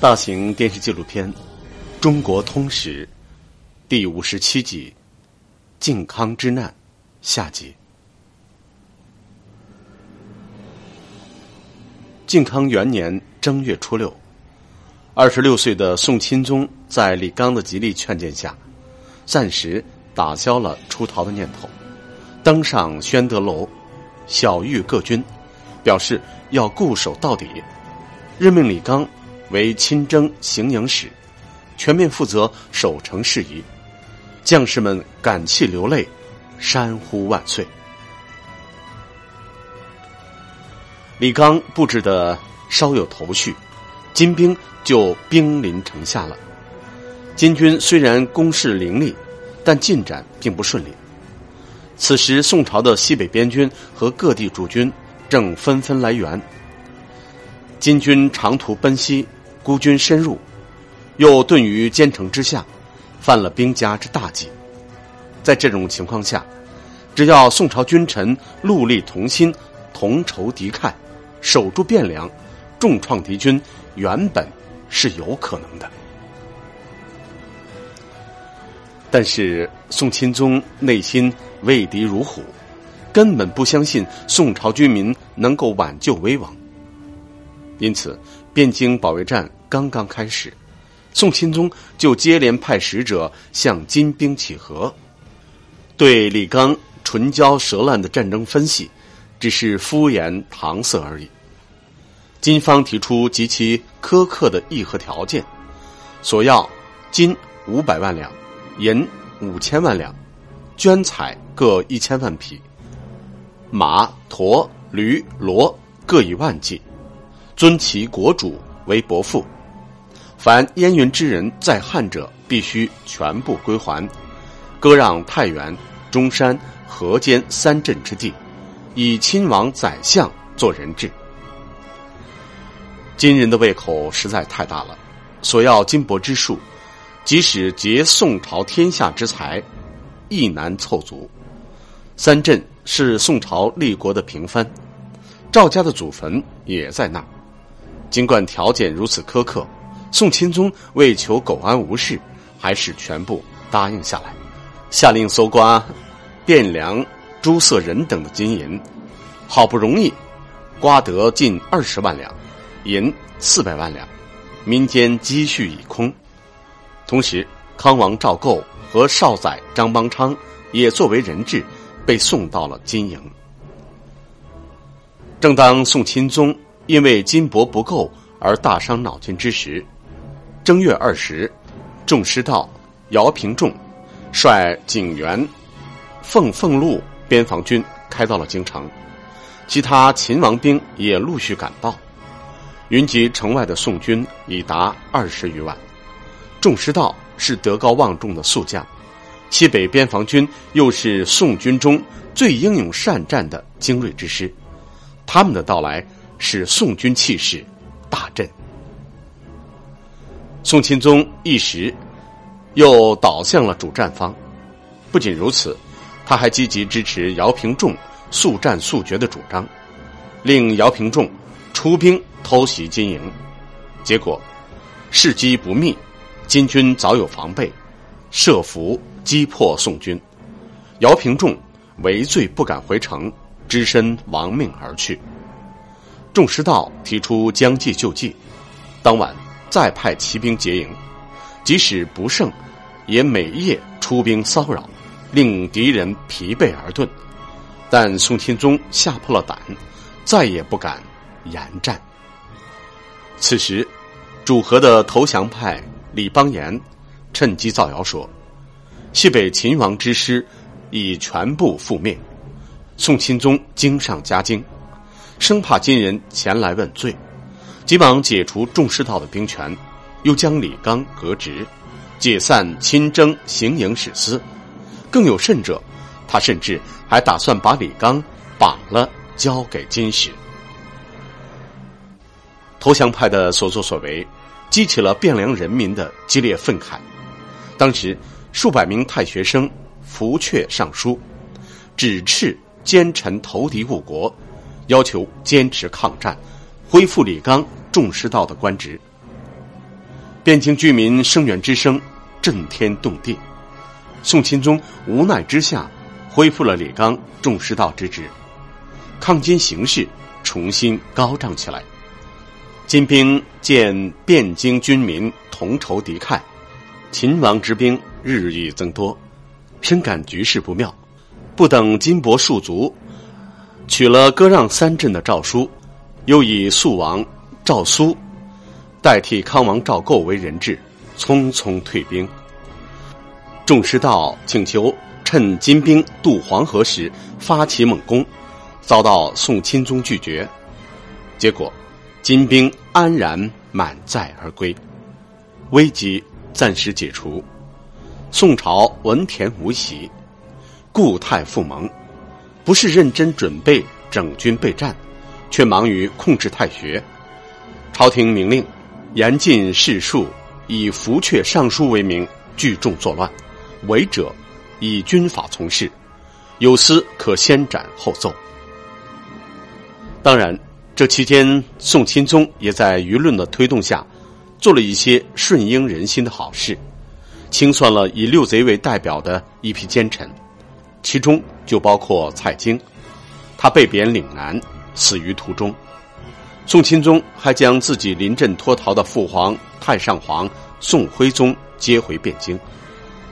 大型电视纪录片《中国通史》第五十七集《靖康之难》下集。靖康元年正月初六，二十六岁的宋钦宗在李纲的极力劝谏下，暂时打消了出逃的念头，登上宣德楼，晓谕各军，表示要固守到底，任命李纲。为亲征行营使，全面负责守城事宜，将士们感泣流泪，山呼万岁。李刚布置的稍有头绪，金兵就兵临城下了。金军虽然攻势凌厉，但进展并不顺利。此时，宋朝的西北边军和各地驻军正纷纷来援，金军长途奔袭。孤军深入，又遁于坚城之下，犯了兵家之大忌。在这种情况下，只要宋朝君臣戮力同心，同仇敌忾，守住汴梁，重创敌军，原本是有可能的。但是宋钦宗内心畏敌如虎，根本不相信宋朝军民能够挽救危亡，因此汴京保卫战。刚刚开始，宋钦宗就接连派使者向金兵乞和，对李纲唇焦舌烂的战争分析，只是敷衍搪塞而已。金方提出极其苛刻的议和条件，索要金五百万两，银五千万两，绢彩各一千万匹，马、驼、驴、骡各一万计，尊其国主为伯父。凡燕云之人在汉者，必须全部归还，割让太原、中山、河间三镇之地，以亲王、宰相做人质。金人的胃口实在太大了，索要金帛之数，即使劫宋朝天下之财，亦难凑足。三镇是宋朝立国的平藩，赵家的祖坟也在那儿。尽管条件如此苛刻。宋钦宗为求苟安无事，还是全部答应下来，下令搜刮汴梁诸色人等的金银，好不容易刮得近二十万两银四百万两，民间积蓄已空。同时，康王赵构和少宰张邦昌也作为人质被送到了金营。正当宋钦宗因为金帛不够而大伤脑筋之时，正月二十，众师道姚平仲率景元、凤凤路边防军开到了京城，其他秦王兵也陆续赶到，云集城外的宋军已达二十余万。众师道是德高望重的宿将，西北边防军又是宋军中最英勇善战的精锐之师，他们的到来使宋军气势大振。宋钦宗一时又倒向了主战方，不仅如此，他还积极支持姚平仲速战速决的主张，令姚平仲出兵偷袭金营。结果事机不密，金军早有防备，设伏击破宋军。姚平仲为罪不敢回城，只身亡命而去。众师道提出将计就计，当晚。再派骑兵结营，即使不胜，也每夜出兵骚扰，令敌人疲惫而遁。但宋钦宗吓破了胆，再也不敢言战。此时，主和的投降派李邦彦趁机造谣说，西北秦王之师已全部覆灭。宋钦宗惊上加惊，生怕金人前来问罪。急忙解除众师道的兵权，又将李纲革职，解散亲征行营使司。更有甚者，他甚至还打算把李纲绑了交给金使。投降派的所作所为，激起了汴梁人民的激烈愤慨。当时，数百名太学生伏阙上书，指斥奸臣投敌误国，要求坚持抗战，恢复李纲。重师道的官职，汴京居民声援之声震天动地。宋钦宗无奈之下，恢复了李纲重师道之职，抗金形势重新高涨起来。金兵见汴京军民同仇敌忾，秦王之兵日益增多，深感局势不妙，不等金帛戍足，取了割让三镇的诏书，又以肃王赵苏代替康王赵构为人质，匆匆退兵。众师道请求趁金兵渡黄河时发起猛攻，遭到宋钦宗拒绝，结果。金兵安然满载而归，危机暂时解除。宋朝文田无喜，固态复萌，不是认真准备整军备战，却忙于控制太学。朝廷明令严禁士庶以福阙尚书为名聚众作乱，违者以军法从事，有司可先斩后奏。当然。这期间，宋钦宗也在舆论的推动下，做了一些顺应人心的好事，清算了以六贼为代表的一批奸臣，其中就包括蔡京，他被贬岭南，死于途中。宋钦宗还将自己临阵脱逃的父皇太上皇宋徽宗接回汴京，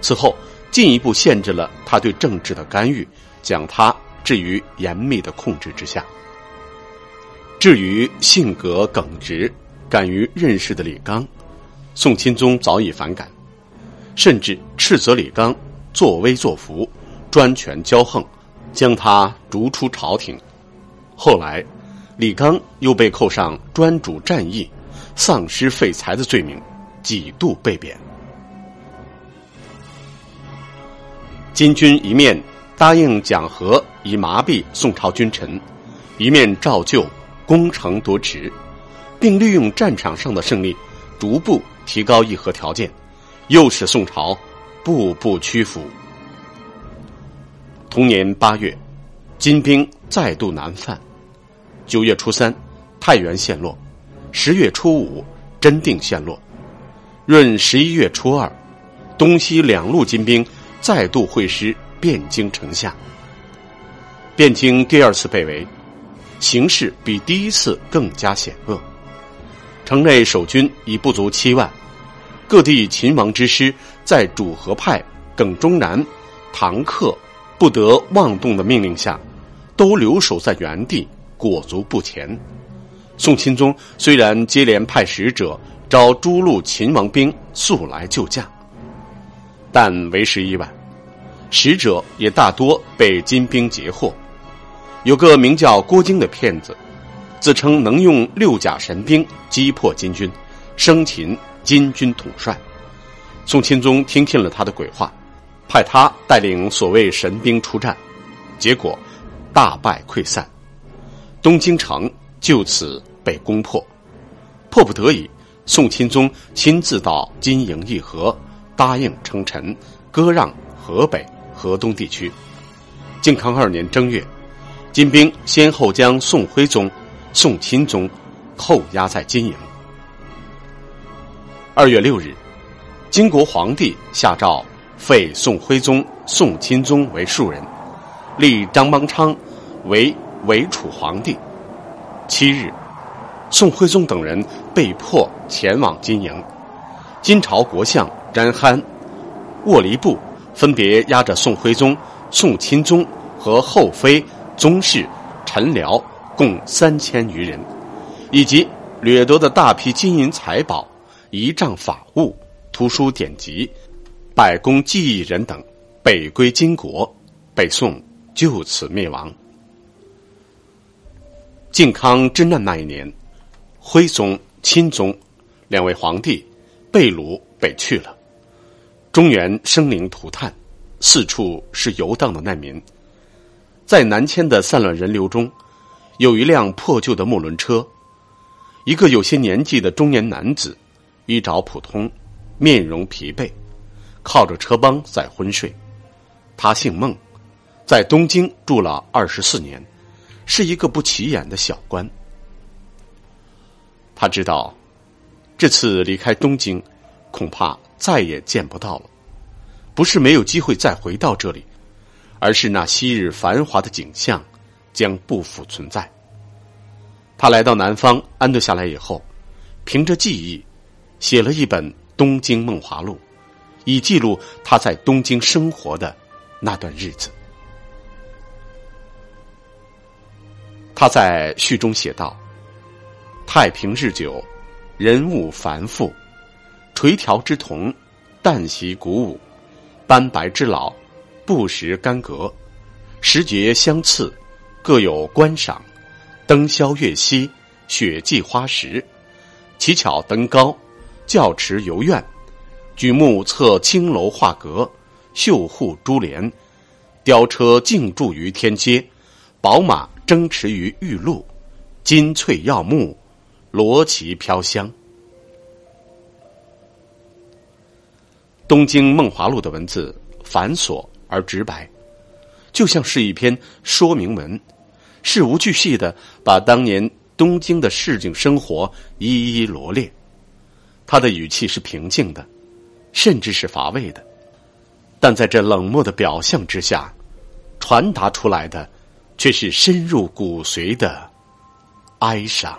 此后进一步限制了他对政治的干预，将他置于严密的控制之下。至于性格耿直、敢于任事的李纲，宋钦宗早已反感，甚至斥责李纲作威作福、专权骄横，将他逐出朝廷。后来，李纲又被扣上专主战役、丧失废材的罪名，几度被贬。金军一面答应讲和以麻痹宋朝君臣，一面照旧。攻城夺池，并利用战场上的胜利，逐步提高议和条件，又使宋朝步步屈服。同年八月，金兵再度南犯。九月初三，太原陷落；十月初五，真定陷落。闰十一月初二，东西两路金兵再度会师汴京城下。汴京第二次被围。形势比第一次更加险恶，城内守军已不足七万，各地秦王之师在主和派耿忠南、唐克不得妄动的命令下，都留守在原地，裹足不前。宋钦宗虽然接连派使者召诸路秦王兵速来救驾，但为时已晚，使者也大多被金兵截获。有个名叫郭京的骗子，自称能用六甲神兵击破金军，生擒金军统帅。宋钦宗听信了他的鬼话，派他带领所谓神兵出战，结果大败溃散，东京城就此被攻破。迫不得已，宋钦宗亲自到金营议和，答应称臣，割让河北、河东地区。靖康二年正月。金兵先后将宋徽宗、宋钦宗扣押在金营。二月六日，金国皇帝下诏废宋徽宗、宋钦宗为庶人，立张邦昌为伪楚皇帝。七日，宋徽宗等人被迫前往金营。金朝国相詹憨、沃离布分别押着宋徽宗、宋钦宗和后妃。宗室、臣僚共三千余人，以及掠夺的大批金银财宝、仪仗法物、图书典籍、百工技艺人等，北归金国，北宋就此灭亡。靖康之难那一年，徽宗、钦宗两位皇帝被掳北去了，中原生灵涂炭，四处是游荡的难民。在南迁的散乱人流中，有一辆破旧的木轮车，一个有些年纪的中年男子，衣着普通，面容疲惫，靠着车帮在昏睡。他姓孟，在东京住了二十四年，是一个不起眼的小官。他知道，这次离开东京，恐怕再也见不到了。不是没有机会再回到这里，而是那昔日繁华的景象将不复存在。他来到南方安顿下来以后，凭着记忆，写了一本《东京梦华录》，以记录他在东京生活的那段日子。他在序中写道：“太平日久，人物繁复，垂条之铜，旦夕鼓舞，斑白之老，不时干戈，时节相次，各有观赏。”灯宵月夕，雪霁花实，乞巧登高，教池游苑，举目侧青楼画阁，绣户珠帘，雕车竞驻于天街，宝马争驰于玉露，金翠耀目，罗旗飘香。《东京梦华录》的文字繁琐而直白，就像是一篇说明文。事无巨细的把当年东京的市井生活一一罗列，他的语气是平静的，甚至是乏味的，但在这冷漠的表象之下，传达出来的却是深入骨髓的哀伤。